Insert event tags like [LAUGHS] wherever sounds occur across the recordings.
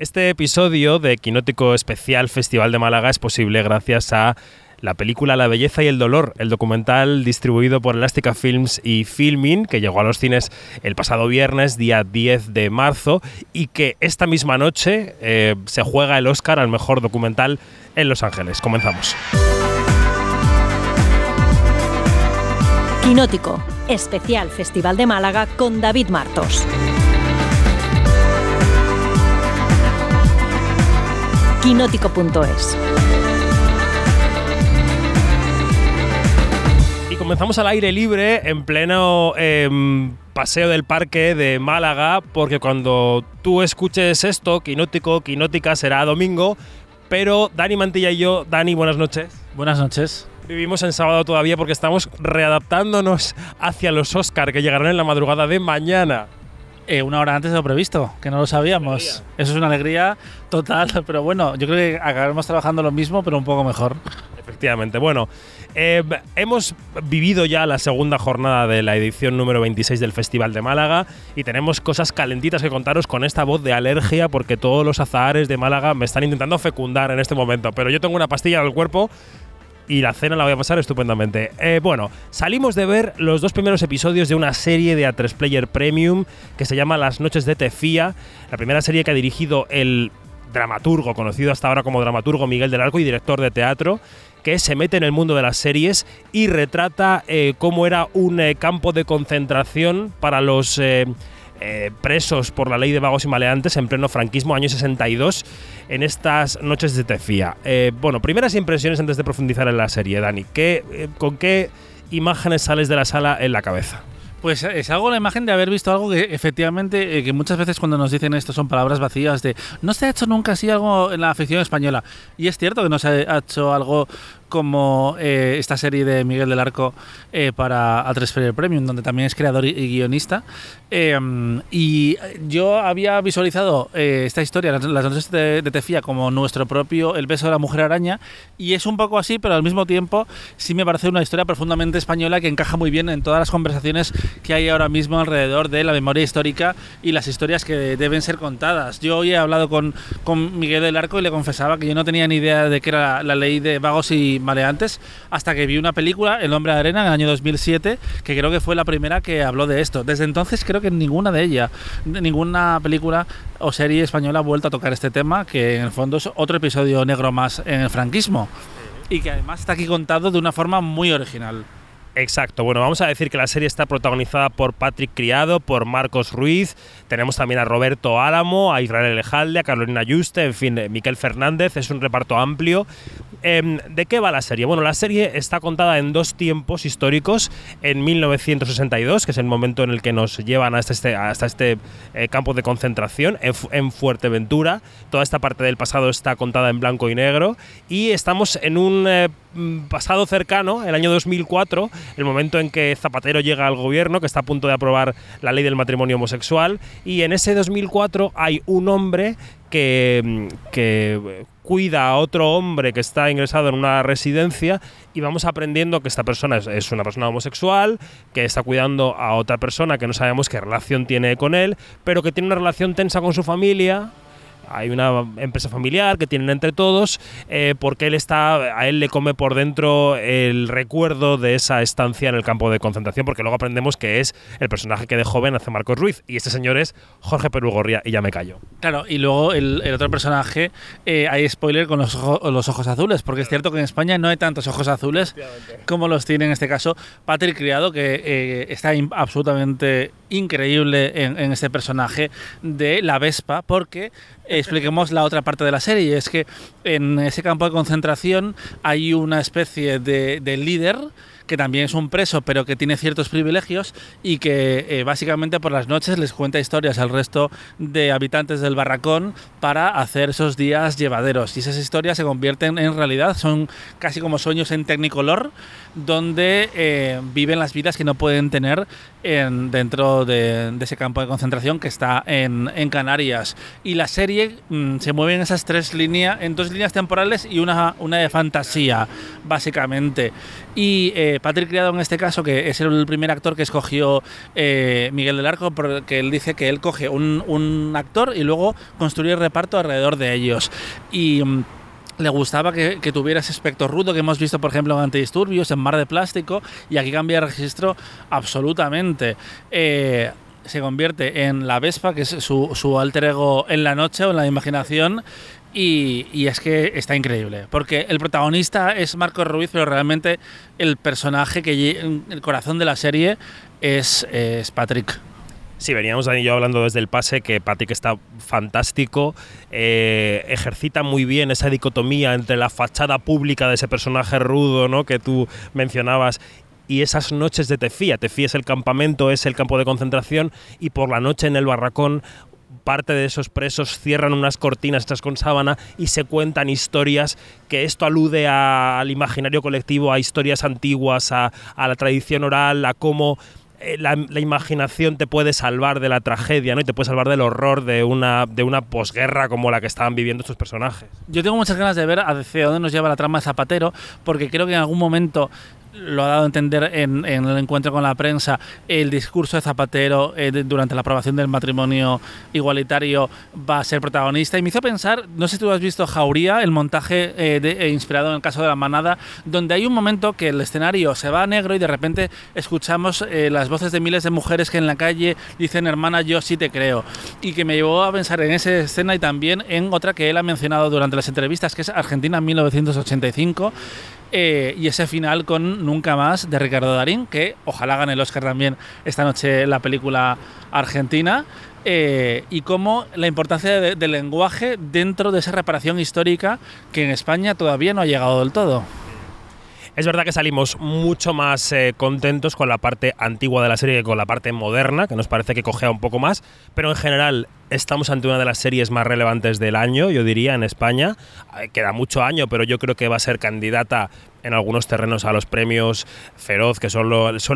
Este episodio de Quinótico Especial Festival de Málaga es posible gracias a la película La belleza y el dolor, el documental distribuido por Elástica Films y Filmin, que llegó a los cines el pasado viernes, día 10 de marzo, y que esta misma noche eh, se juega el Oscar al mejor documental en Los Ángeles. Comenzamos. Quinótico, especial Festival de Málaga con David Martos. Quinótico.es Y comenzamos al aire libre en pleno em, paseo del parque de Málaga, porque cuando tú escuches esto, Quinótico, Quinótica será domingo, pero Dani Mantilla y yo, Dani, buenas noches. Buenas noches. Vivimos en sábado todavía porque estamos readaptándonos hacia los Oscar que llegarán en la madrugada de mañana. Eh, una hora antes de lo previsto, que no lo sabíamos. Eso es una alegría total, [LAUGHS] pero bueno, yo creo que acabaremos trabajando lo mismo, pero un poco mejor. Efectivamente. Bueno, eh, hemos vivido ya la segunda jornada de la edición número 26 del Festival de Málaga y tenemos cosas calentitas que contaros con esta voz de alergia porque todos los azahares de Málaga me están intentando fecundar en este momento. Pero yo tengo una pastilla en el cuerpo y la cena la voy a pasar estupendamente. Eh, bueno, salimos de ver los dos primeros episodios de una serie de A3 Player Premium que se llama Las Noches de Tefía, la primera serie que ha dirigido el dramaturgo, conocido hasta ahora como dramaturgo Miguel del Arco y director de teatro, que se mete en el mundo de las series y retrata eh, cómo era un eh, campo de concentración para los eh, presos por la ley de vagos y maleantes en pleno franquismo, año 62, en estas noches de Tefía. Eh, bueno, primeras impresiones antes de profundizar en la serie, Dani. ¿Qué, eh, ¿Con qué imágenes sales de la sala en la cabeza? Pues es algo la imagen de haber visto algo que efectivamente, que muchas veces cuando nos dicen esto son palabras vacías de no se ha hecho nunca así algo en la afición española. Y es cierto que no se ha hecho algo como eh, esta serie de Miguel del Arco eh, para A3 Premium, donde también es creador y, guionista. Em, y yo había visualizado eh, esta historia, las, noches de, Tefía, como nuestro propio El beso de la mujer araña, y es un poco así, pero al mismo tiempo sí me parece una historia profundamente española que encaja muy bien en todas las conversaciones que hay ahora mismo alrededor de la memoria histórica y las historias que deben ser contadas. Yo hoy he hablado con, con Miguel del Arco y le confesaba que yo no tenía ni idea de qué era la ley de vagos y maleantes hasta que vi una película, El hombre de arena, en el año 2007, que creo que fue la primera que habló de esto. Desde entonces creo que ninguna de ellas, ninguna película o serie española ha vuelto a tocar este tema, que en el fondo es otro episodio negro más en el franquismo. Y que además está aquí contado de una forma muy original. Exacto. Bueno, vamos a decir que la serie está protagonizada por Patrick Criado, por Marcos Ruiz. Tenemos también a Roberto Álamo, a Israel Elejalde, a Carolina Yuste, en fin, Miquel Fernández. Es un reparto amplio. Em, ¿De qué va la serie? Bueno, la serie está contada en dos tiempos históricos. En 1962, que es el momento en el que nos llevan hasta este, este eh, campo de concentración, en, Fuerteventura. Toda esta parte del pasado está contada en blanco y negro. Y estamos en un eh, pasado cercano, el año 2004, el momento en que Zapatero llega al gobierno, que está a punto de aprobar la ley del matrimonio homosexual, y en ese 2004 hay un hombre que, mm, que cuida a otro hombre que está ingresado en una residencia y vamos aprendiendo que esta persona es, una persona homosexual, que está cuidando a otra persona que no sabemos qué relación tiene con él, pero que tiene una relación tensa con su familia hay una empresa familiar que tienen entre todos, eh, porque él está, a él le come por dentro el recuerdo de esa estancia en el campo de concentración, porque luego aprendemos que es el personaje que de joven hace Marcos Ruiz, y este señor es Jorge Perugorria, y ya me callo. Claro, y luego el, otro personaje, eh, hay spoiler con los, los, ojos azules, porque es cierto que en España no hay tantos ojos azules como los tiene en este caso Patrick Criado, que eh, está absolutamente increíble en, en este personaje de la Vespa, porque expliquemos la otra parte de la serie, es que en ese campo de concentración hay una especie de, de líder que también es un preso, pero que tiene ciertos privilegios y que eh, básicamente por las noches les cuenta historias al resto de habitantes del barracón para hacer esos días llevaderos. Y esas historias se convierten en realidad, son casi como sueños en Technicolor, donde eh, viven las vidas que no pueden tener en, dentro de, ese campo de concentración que está en, Canarias. Y la serie mm, se mueve en esas tres líneas, en dos líneas temporales y una, una de fantasía, básicamente. Y eh, Patrick Criado en este caso, que es el primer actor que escogió eh, Miguel del Arco, porque él dice que él coge un, actor y luego construye el reparto alrededor de ellos. Y mm, le gustaba que, tuviera ese aspecto rudo que hemos visto, por ejemplo, en Antidisturbios, en Mar de Plástico, y aquí cambia el registro absolutamente. Eh, se convierte en la Vespa, que es su, alter ego en la noche o en la imaginación. Y, es que está increíble, porque el protagonista es Marco Ruiz, pero realmente el personaje que el corazón de la serie es, es Patrick. Sí, veníamos Dani y yo hablando desde el pase que Patrick está fantástico, eh, ejercita muy bien esa dicotomía entre la fachada pública de ese personaje rudo ¿no? que tú mencionabas y esas noches de Tefía. Tefía es el campamento, es el campo de concentración y por la noche en el barracón parte de esos presos cierran unas cortinas estas con sábana y se cuentan historias que esto alude al imaginario colectivo, a historias antiguas, a, la tradición oral, a cómo eh, la, la, imaginación te puede salvar de la tragedia, ¿no? Y te puede salvar del horror de una, de una posguerra como la que estaban viviendo estos personajes. Yo tengo muchas ganas de ver hacia dónde nos lleva la trama de Zapatero, porque creo que en algún momento lo ha dado a entender en, el encuentro con la prensa, el discurso de Zapatero eh, durante la aprobación del matrimonio igualitario va a ser protagonista. Y me hizo pensar, no sé si tú has visto Jauría, el montaje eh, de, eh, inspirado en el caso de la manada, donde hay un momento que el escenario se va a negro y de repente escuchamos las voces de miles de mujeres que en la calle dicen, hermana, yo sí te creo. Y que me llevó a pensar en esa escena y también en otra que él ha mencionado durante las entrevistas, que es Argentina 1985 eh, y ese final con Nunca más de Ricardo Darín, que ojalá gane el Oscar también esta noche la película argentina. Eh, y cómo la importancia de, del lenguaje dentro de esa reparación histórica que en España todavía no ha llegado del todo. Es verdad que salimos mucho más eh, contentos con la parte antigua de la serie que con la parte moderna, que nos parece que cogea un poco más, pero en general estamos ante una de las series más relevantes del año, yo diría, en España. Eh, queda mucho año, pero yo creo que va a ser candidata en algunos terrenos a los premios Feroz, que son,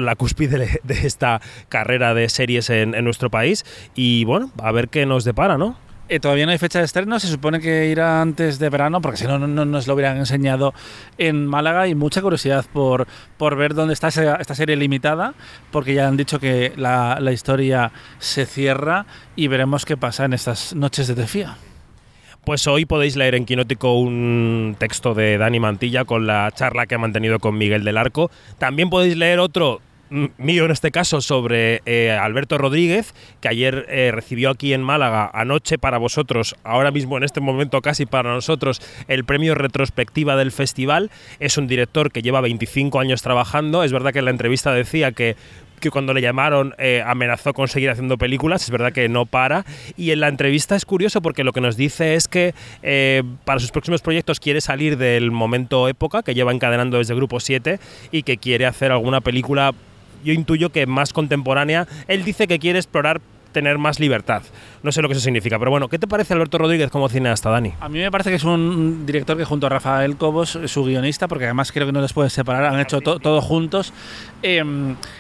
la cúspide de, esta carrera de series en nuestro país. Y bueno, a ver qué nos depara, ¿no? Eh, todavía no hay fecha de estreno, se supone que irá antes de verano, porque si no, no, no nos lo hubieran enseñado en Málaga y mucha curiosidad por, por ver dónde está esa, esta serie limitada, porque ya han dicho que la, la, historia se cierra y veremos qué pasa en estas noches de Tefía. Pues hoy podéis leer en Quinótico un texto de Dani Mantilla con la charla que ha mantenido con Miguel del Arco. También podéis leer otro mío en este caso sobre eh, Alberto Rodríguez, que ayer eh, recibió aquí en Málaga, anoche para vosotros, ahora mismo en este momento casi para nosotros, el premio retrospectiva del festival. Es un director que lleva 25 años trabajando. Es verdad que en la entrevista decía que que cuando le llamaron eh, amenazó con seguir haciendo películas, es verdad que no para. Y en la entrevista es curioso porque lo que nos dice es que para sus próximos proyectos quiere salir del momento época que lleva encadenando desde Grupo 7 y que quiere hacer alguna película yo intuyo que más contemporánea. Él dice que quiere explorar tener más libertad. No sé lo que eso significa, pero bueno, ¿qué te parece Alberto Rodríguez como cineasta, Dani? A mí me parece que es un director que junto a Rafael Cobos, su guionista, porque además creo que no les pueden separar, han hecho to todo juntos, eh,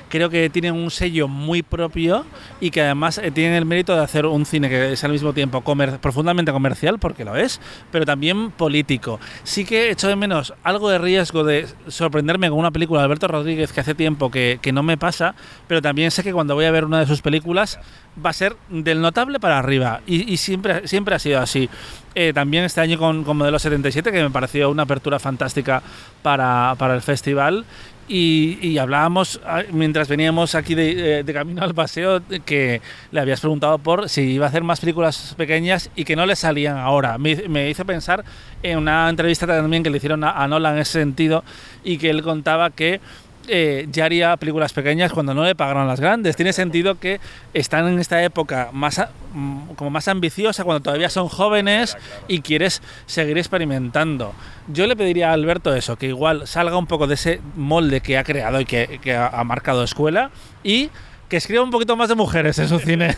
creo que tienen un sello muy propio y que además eh, tienen el mérito de hacer un cine que es al mismo tiempo profundamente comercial, porque lo es, pero también político. Sí que echo de menos algo de riesgo de sorprenderme con una película de Alberto Rodríguez que hace tiempo que no me pasa, pero también sé que cuando voy a ver una de sus películas va a ser del notable para arriba y, y siempre, siempre ha sido así. Eh, también este año con, con, Modelo 77, que me pareció una apertura fantástica para, para el festival. Y, y, hablábamos mientras veníamos aquí de, de, camino al paseo que le habías preguntado por si iba a hacer más películas pequeñas y que no le salían ahora. Me, me hizo pensar en una entrevista también que le hicieron a, a Nolan en ese sentido y que él contaba que eh, ya haría películas pequeñas cuando no le pagaron las grandes. Tiene sentido que están en esta época más, como más ambiciosa, cuando todavía son jóvenes y quieres seguir experimentando. Yo le pediría a Alberto eso, que igual salga un poco de ese molde que ha creado y que, que ha marcado escuela y que escriba un poquito más de mujeres en su [LAUGHS] cine.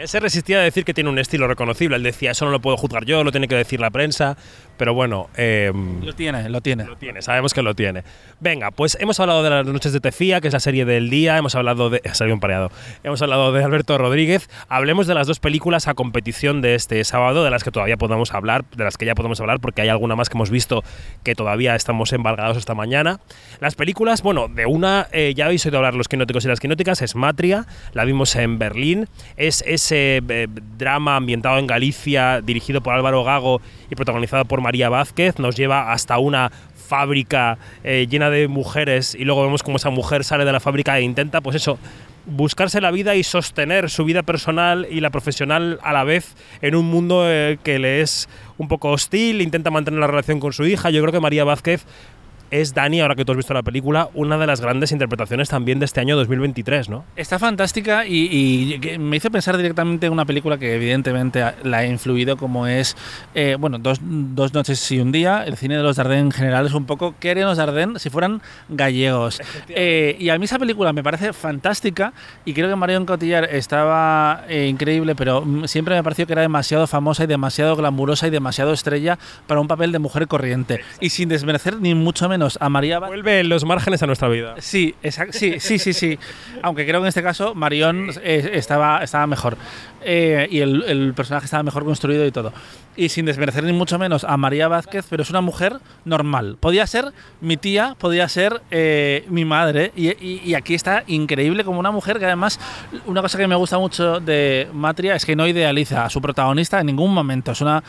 Él se resistía a decir que tiene un estilo reconocible. Él decía, eso no lo puedo juzgar yo, lo tiene que decir la prensa. Pero bueno. em, Lo tiene, lo tiene. lo tiene, sabemos que lo tiene. Venga, pues hemos hablado de las noches de Tefía, que es la serie del día, hemos hablado de... Ha salido un pareado. Hemos hablado de Alberto Rodríguez. Hablemos de las dos películas a competición de este sábado, de las que todavía podemos hablar, de las que ya podemos hablar, porque hay alguna más que hemos visto que todavía estamos embargados esta mañana. Las películas, bueno, de una, eh, ya habéis oído hablar los quinóticos y las quinóticas, es Matria, la vimos en Berlín, es ese eh, drama ambientado en Galicia, dirigido por Álvaro Gago y protagonizado por María Vázquez, nos lleva hasta una fábrica eh, llena de mujeres y luego vemos cómo esa mujer sale de la fábrica e intenta, pues eso, buscarse la vida y sostener su vida personal y la profesional a la vez en un mundo eh, que le es un poco hostil, intenta mantener la relación con su hija. Yo creo que María Vázquez es Dani, ahora que tú has visto la película, una de las grandes interpretaciones también de este año 2023, ¿no? Está fantástica y, me hizo pensar directamente en una película que evidentemente la ha influido como es, eh, bueno, dos, dos noches y un día. El cine de los Dardenne en general es un poco, ¿qué harían los Dardenne si fueran gallegos? Eh, y a mí esa película me parece fantástica y creo que Marion Cotillard estaba eh, increíble, pero mm, siempre me pareció que era demasiado famosa y demasiado glamurosa y demasiado estrella para un papel de mujer corriente. Y sin desmerecer ni mucho menos a María Vázquez. Vuelve los márgenes a nuestra vida. Sí, sí, sí, sí, sí. Aunque creo que en este caso Marion eh, estaba, estaba mejor. Eh, y el, el personaje estaba mejor construido y todo. Y sin desmerecer ni mucho menos a María Vázquez, pero es una mujer normal. Podía ser mi tía, podía ser eh, mi madre. Y, y- y aquí está increíble como una mujer que además, una cosa que me gusta mucho de Matria es que no idealiza a su protagonista en ningún momento. Es una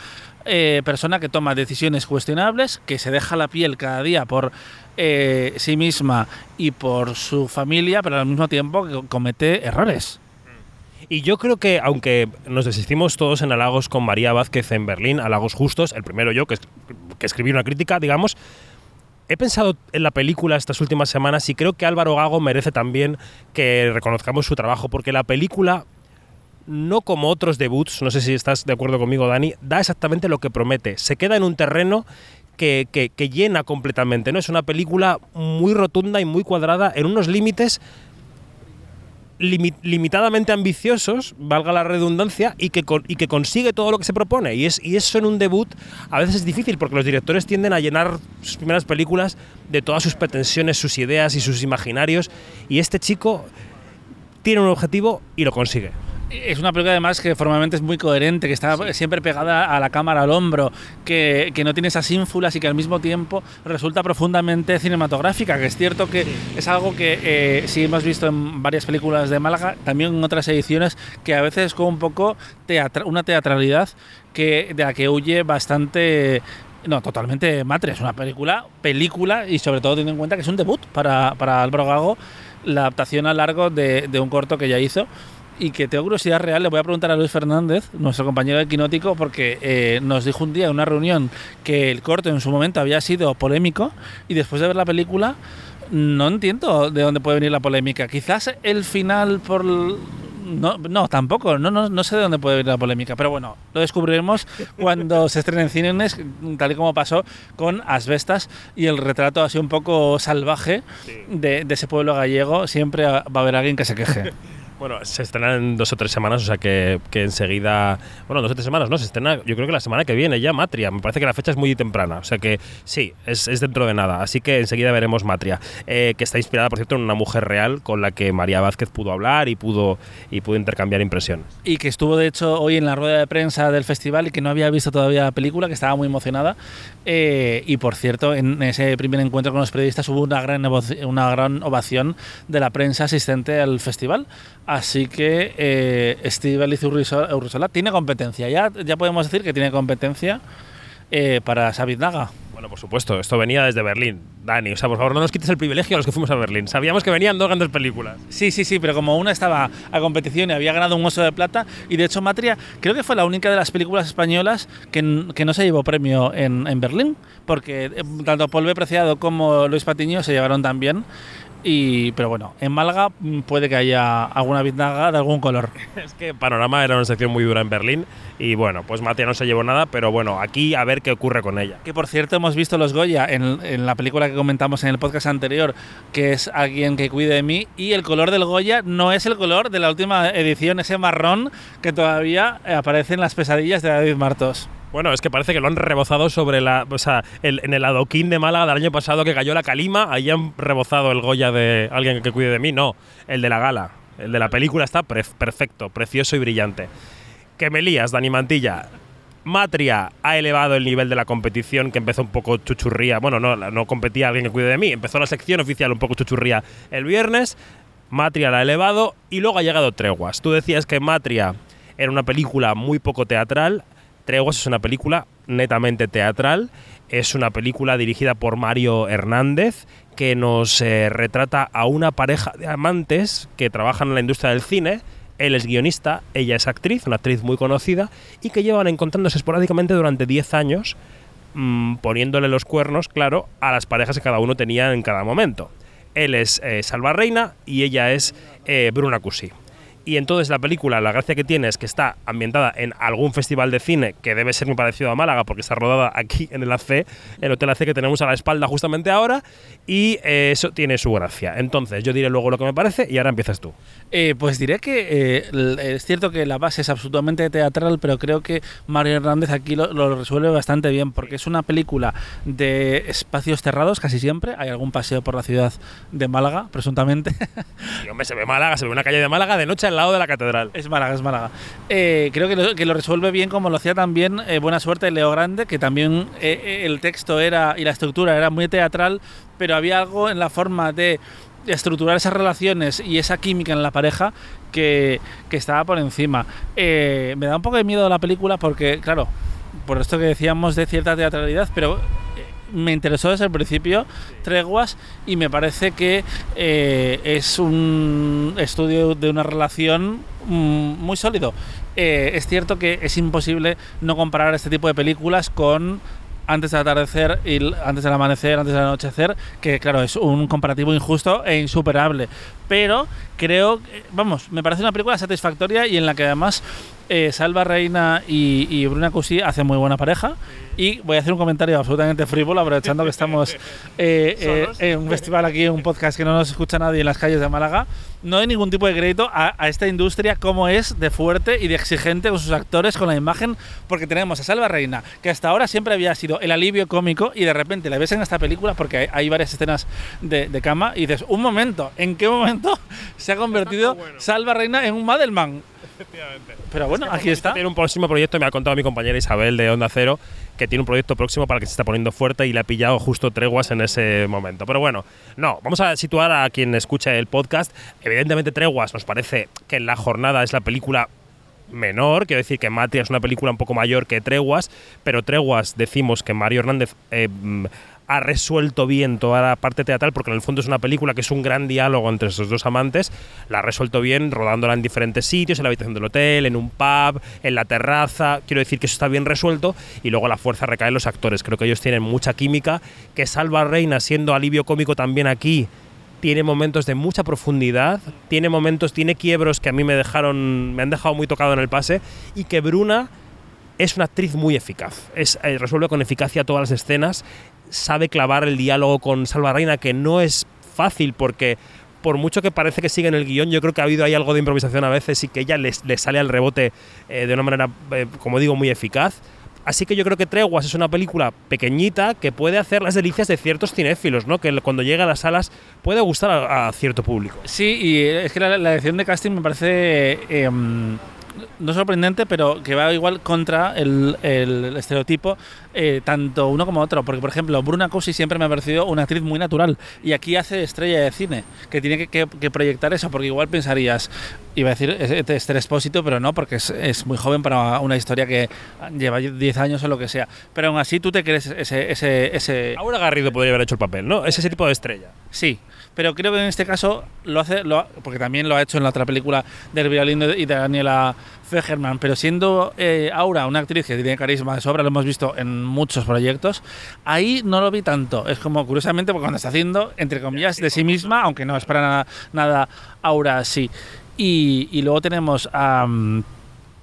eh, persona que toma decisiones cuestionables, que se deja la piel cada día por eh, sí misma y por su familia, pero al mismo tiempo que comete errores. Y yo creo que, aunque nos desistimos todos en halagos con María Vázquez en Berlín, halagos justos, el primero yo, que, que escribí una crítica, digamos, he pensado en la película estas últimas semanas y creo que Álvaro Gago merece también que reconozcamos su trabajo, porque la película, no como otros debuts, no sé si estás de acuerdo conmigo, Dani, da exactamente lo que promete. Se queda en un terreno que, que- llena completamente, ¿no? Es una película muy rotunda y muy cuadrada en unos límites limi- limitadamente ambiciosos, valga la redundancia, y que, y que consigue todo lo que se propone. Y, es, y eso en un debut a veces es difícil porque los directores tienden a llenar sus primeras películas de todas sus pretensiones, sus ideas y sus imaginarios. Y este chico tiene un objetivo y lo consigue. Es una película además que formalmente es muy coherente, que está siempre pegada a la cámara, al hombro, que, que no tiene esas ínfulas y que al mismo tiempo resulta profundamente cinematográfica, que es cierto que es algo que eh, sí hemos visto en varias películas de Málaga, también en otras ediciones, que a veces es como un poco teatra- una teatralidad que, de la que huye bastante... No, totalmente Matre, es una película, película y sobre todo teniendo en cuenta que es un debut para, para Álvaro Gago, la adaptación a largo de, de un corto que ya hizo y que tengo curiosidad real, le voy a preguntar a Luis Fernández, nuestro compañero de Quinótico, porque eh, nos dijo un día en una reunión que el corto en su momento había sido polémico y después de ver la película no entiendo de dónde puede venir la polémica. Quizás el final por... No, no, tampoco, no, no, no sé de dónde puede venir la polémica, pero bueno, lo descubriremos cuando se estrene en cines, tal y como pasó con Asbestas y el retrato así un poco salvaje de, de ese pueblo gallego. Siempre va a haber alguien que se queje. [LAUGHS] Bueno, se estrena en dos o tres semanas, o sea que, que enseguida. Bueno, dos o tres semanas, no, se estrena yo creo que la semana que viene ya Matria. Me parece que la fecha es muy temprana, o sea que sí, es, es dentro de nada. Así que enseguida veremos Matria, eh, que está inspirada, por cierto, en una mujer real con la que María Vázquez pudo hablar y pudo, y pudo intercambiar impresiones. y que estuvo de hecho hoy en la rueda de prensa del festival y que no había visto todavía la película, que estaba muy emocionada. Eh, y por cierto, en ese primer encuentro con los periodistas hubo una gran, una gran ovación de la prensa asistente al festival. Así que eh, Estíbaliz Urriso- Urrisola tiene competencia. Ya, ya podemos decir que tiene competencia eh, para Sabid Naga. Bueno, por supuesto, esto venía desde Berlín. Dani, o sea, por favor, no nos quites el privilegio a los que fuimos a Berlín. Sabíamos que venían dos grandes películas. Sí, sí, sí, pero como una estaba a competición y había ganado un oso de plata, y de hecho Matria creo que fue la única de las películas españolas que, que no se llevó premio en, en Berlín, porque eh, tanto Paul B. Preciado como Luis Patiño se llevaron también. Y, pero bueno, en Málaga mm, puede que haya alguna biznaga de algún color. [LAUGHS] Es que Panorama era una sección muy dura en Berlín y bueno, pues Matia no se llevó nada, pero bueno, aquí a ver qué ocurre con ella. Que por cierto hemos visto los Goya en, en la película que comentamos en el podcast anterior, que es Alguien que cuide de mí, y el color del Goya no es el color de la última edición, ese marrón que todavía aparece en las pesadillas de David Martos. Bueno, es que parece que lo han rebozado sobre la. O sea, en el adoquín de Málaga del año pasado que cayó la calima, ahí han rebozado el Goya de alguien que cuide de mí. No, el de la gala. El de la película está perfecto, precioso y brillante. Que me lías, Dani Mantilla. Matria ha elevado el nivel de la competición, que empezó un poco chuchurría. Bueno, no, no competía alguien que cuide de mí. Empezó la sección oficial un poco chuchurría el viernes. Matria la ha elevado y luego ha llegado Treguas. Tú decías que Matria era una película muy poco teatral. Es una película netamente teatral. Es una película dirigida por Mario Hernández que nos eh, retrata a una pareja de amantes que trabajan en la industria del cine. Él es guionista, ella es actriz, una actriz muy conocida, y que llevan encontrándose esporádicamente durante 10 años, mm, poniéndole los cuernos, claro, a las parejas que cada uno tenía en cada momento. Él es eh, Salva Reina y ella es eh, Bruna Cusi. Y entonces la película, la gracia que tiene es que está ambientada en algún festival de cine que debe ser muy parecido a Málaga porque está rodada aquí en el AC, el Hotel AC que tenemos a la espalda justamente ahora, y eh, eso tiene su gracia. Entonces yo diré luego lo que me parece y ahora empiezas tú. Eh, pues diré que eh, es cierto que la base es absolutamente teatral, pero creo que Mario Hernández aquí lo, lo resuelve bastante bien, porque es una película de espacios cerrados casi siempre. Hay algún paseo por la ciudad de Málaga, presuntamente. [LAUGHS] Y hombre, se ve Málaga, se ve una calle de Málaga de noche al lado de la catedral. Es Málaga, es Málaga. Eh, creo que lo, que lo resuelve bien como lo hacía también eh, Buena Suerte Leo Grande, que también eh, eh, el texto era y la estructura era muy teatral, pero había algo en la forma de estructurar esas relaciones y esa química en la pareja que, que estaba por encima. Eh, me da un poco de miedo la película porque, claro, por esto que decíamos de cierta teatralidad, pero me interesó desde el principio Treguas y me parece que eh, es un estudio de una relación mm, muy sólido. Eh, es cierto que es imposible no comparar este tipo de películas con antes del atardecer y antes del amanecer, antes del anochecer, que claro, es un comparativo injusto e insuperable. Pero creo, que- vamos, me parece una película satisfactoria y en la que además eh, Salva Reina y, y Bruna Cusí hacen muy buena pareja. Y voy a hacer un comentario absolutamente frívolo, aprovechando que estamos [LAUGHS] eh, eh, en un festival aquí, en un podcast que no nos escucha nadie en las calles de Málaga. No hay ningún tipo de crédito a, a esta industria como es de fuerte y de exigente con sus actores, con la imagen, porque tenemos a Salva Reina, que hasta ahora siempre había sido el alivio cómico y de repente la ves en esta película, porque hay, hay varias escenas de, de cama, y dices, un momento, ¿en qué momento [LAUGHS] se ha convertido Salva Reina en un Madelman? Pero bueno, aquí está. Tiene un próximo proyecto, me ha contado mi compañera Isabel de Onda Cero, que tiene un proyecto próximo para que se está poniendo fuerte y le ha pillado justo treguas en ese momento. Pero bueno, no, vamos a situar a quien escucha el podcast. Evidentemente, Treguas nos parece que en la jornada es la película menor, quiero decir que Matria es una película un poco mayor que Treguas, pero Treguas decimos que Mario Hernández eh, mm, ha resuelto bien toda la parte teatral, porque en el fondo es una película que es un gran diálogo entre esos dos amantes, la ha resuelto bien rodándola en diferentes sitios, en la habitación del hotel, en un pub, en la terraza, quiero decir que eso está bien resuelto, y luego la fuerza recae en los actores, creo que ellos tienen mucha química, que Salva Reina siendo alivio cómico también aquí, tiene momentos de mucha profundidad, tiene momentos, tiene quiebros que a mí me dejaron, me han dejado muy tocado en el pase y que Bruna es una actriz muy eficaz, es, eh, resuelve con eficacia todas las escenas, sabe clavar el diálogo con Salva Reina que no es fácil porque por mucho que parece que sigue en el guion, yo creo que ha habido ahí algo de improvisación a veces y que ella le sale al rebote eh, de una manera, eh, como digo, muy eficaz. Así que yo creo que Treguas es una película pequeñita que puede hacer las delicias de ciertos cinéfilos, ¿no? Que cuando llega a las salas puede gustar a, cierto público. Sí, y es que la, la elección de casting me parece eh, no sorprendente, pero que va igual contra el, el estereotipo, eh, tanto uno como otro. Porque, por ejemplo, Bruna Cosi siempre me ha parecido una actriz muy natural y aquí hace estrella de cine, que tiene que, proyectar eso, porque igual pensarías, iba a decir es- Esther Expósito, pero no, porque es, es muy joven para una historia que lleva 10 años o lo que sea. Pero aún así tú te crees ese, ese, ese, Ahora Garrido podría haber hecho el papel, ¿no? Es ese tipo de estrella. Sí, pero creo que en este caso lo hace, lo porque también lo ha hecho en la otra película de Elvira Lindo y de Daniela Fegerman, pero siendo eh, Aura una actriz que tiene carisma de sobra, lo hemos visto en muchos proyectos, ahí no lo vi tanto. Es como, curiosamente, porque cuando está haciendo, entre comillas, de sí misma, aunque no es para nada, nada Aura así. Y, y luego tenemos a... mm,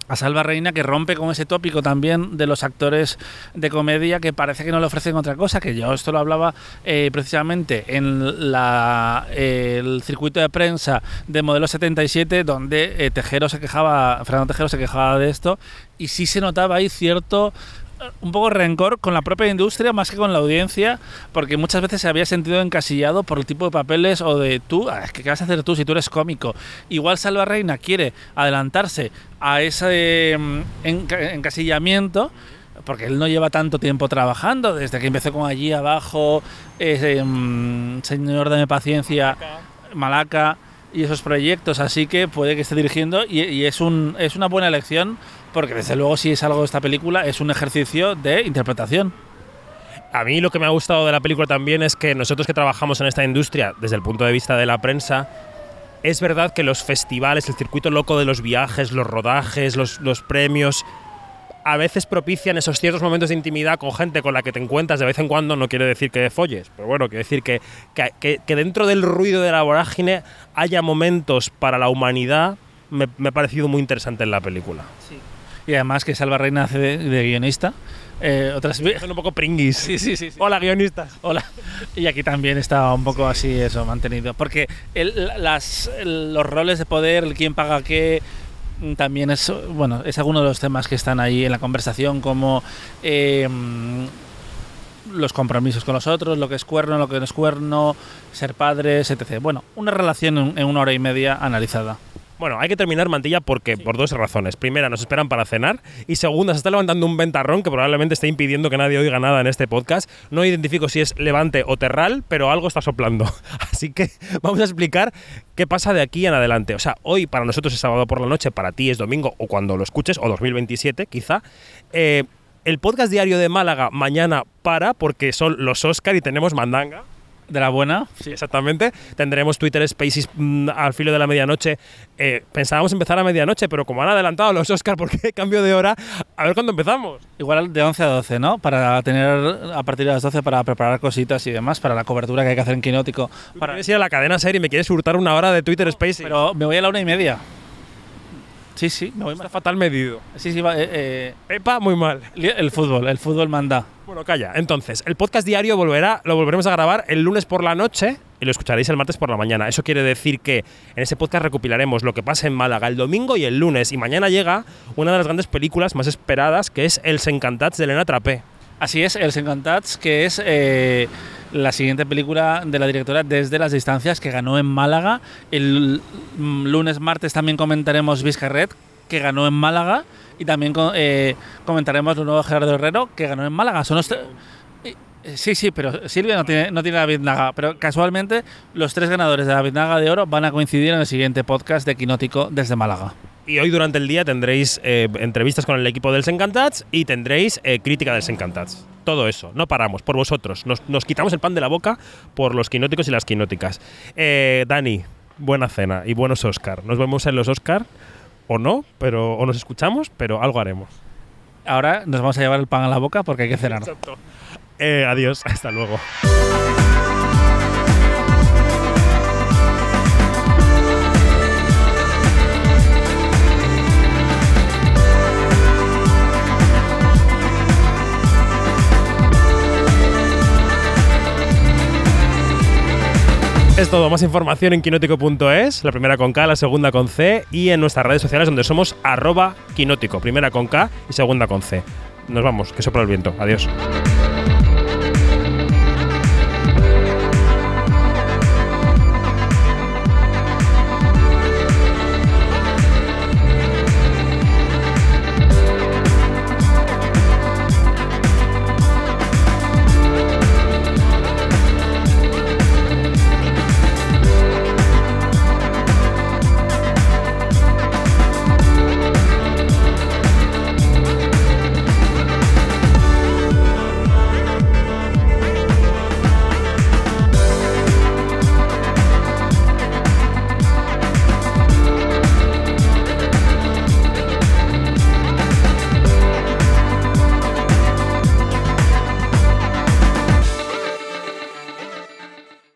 a Salva Reina que rompe con ese tópico también de los actores de comedia que parece que no le ofrecen otra cosa, que yo esto lo hablaba eh, precisamente en eh, el circuito de prensa de Modelo 77 donde eh, Tejero se quejaba, Fernando Tejero se quejaba de esto y sí se notaba ahí cierto un poco rencor con la propia industria más que con la audiencia, porque muchas veces se había sentido encasillado por el tipo de papeles o de tú, ah, ¿qué vas a hacer tú si tú eres cómico? Igual Salva Reina quiere adelantarse a ese mm, encasillamiento porque él no lleva tanto tiempo trabajando, desde que empezó con allí abajo, mm, Señor de Paciencia, Malaca y esos proyectos, así que puede que esté dirigiendo y, es, un, es una buena elección porque desde luego si es algo de esta película es un ejercicio de interpretación. A mí lo que me ha gustado de la película también es que nosotros que trabajamos en esta industria desde el punto de vista de la prensa, es verdad que los festivales, el circuito loco de los viajes, los rodajes, los, los premios, a veces propician esos ciertos momentos de intimidad con gente con la que te encuentras de vez en cuando, no quiere decir que folles, pero bueno, quiere decir que, que, dentro del ruido de la vorágine haya momentos para la humanidad, me, ha parecido muy interesante en la película. Sí. Y además que Salva Reina hace de, guionista. Eh, otras Son un poco pringuis. Sí, sí, sí, Hola, guionistas. Hola. Y aquí también está un poco así eso, mantenido. Porque las, los roles de poder, el quién paga qué, también es, bueno, es alguno de los temas que están ahí en la conversación, como em, los compromisos con los otros, lo que es cuerno, lo que no es cuerno, ser padres, etc. Bueno, una relación en una hora y media analizada. Bueno, hay que terminar mantilla porque por dos razones. Primera, nos esperan para cenar y segunda, se está levantando un ventarrón que probablemente esté impidiendo que nadie oiga nada en este podcast. No identifico si es levante o terral, pero algo está soplando. [LAUGHS] Así que [LAUGHS] vamos a explicar qué pasa de aquí en adelante. O sea, hoy para nosotros es sábado por la noche, para ti es domingo o cuando lo escuches, o 2027 quizá. Eh, el podcast diario de Málaga mañana para porque son los Oscar y tenemos mandanga. De la buena. Sí, exactamente. Tendremos Twitter Spaces mm, al filo de la medianoche. Eh, pensábamos empezar a medianoche, pero como han adelantado los Oscars porque cambio de hora, a ver cuándo empezamos. Igual de 11 a 12, ¿no? Para tener a partir de las 12 para preparar cositas y demás, para la cobertura que hay que hacer en Quinótico. Para... Quieres ir a la cadena serie y me quieres hurtar una hora de Twitter Spaces. Pero me voy a la una y media. Sí, sí, me voy Está fatal medido. Sí, sí, va, eh, eh, Epa, muy mal. El fútbol, el fútbol manda. Bueno, calla. Entonces, el podcast diario volverá, lo volveremos a grabar el lunes por la noche y lo escucharéis el martes por la mañana. Eso quiere decir que en ese podcast recopilaremos lo que pasa en Málaga el domingo y el lunes. Y mañana llega una de las grandes películas más esperadas, que es El Encantats de Elena Trapé. Así es, El Encantats, que es eh, la siguiente película de la directora Desde las Distancias, que ganó en Málaga. El lunes, martes también comentaremos Vizcarret, que ganó en Málaga. Y también eh, comentaremos lo nuevo Gerardo Herrero, que ganó en Málaga. Son los Sí, sí, pero Silvia no tiene, no tiene la Vidnaga. Pero casualmente, los tres ganadores de la Vidnaga de Oro van a coincidir en el siguiente podcast de Quinótico desde Málaga. Y hoy durante el día tendréis eh, entrevistas con el equipo del Sencantats y tendréis crítica del Sencantats todo eso. No paramos, por vosotros. Nos, quitamos el pan de la boca por los quinóticos y las quinóticas. Eh, Dani, buena cena y buenos Oscar. Nos vemos en los Oscar, o no, pero o nos escuchamos, pero algo haremos. Ahora nos vamos a llevar el pan a la boca porque hay que cenar. Eh, adiós, [LAUGHS] hasta luego. Es todo, más información en quinótico.es, la primera con K, la segunda con C y en nuestras redes sociales donde somos arroba quinótico, primera con K y segunda con C. Nos vamos, que sopla el viento. Adiós.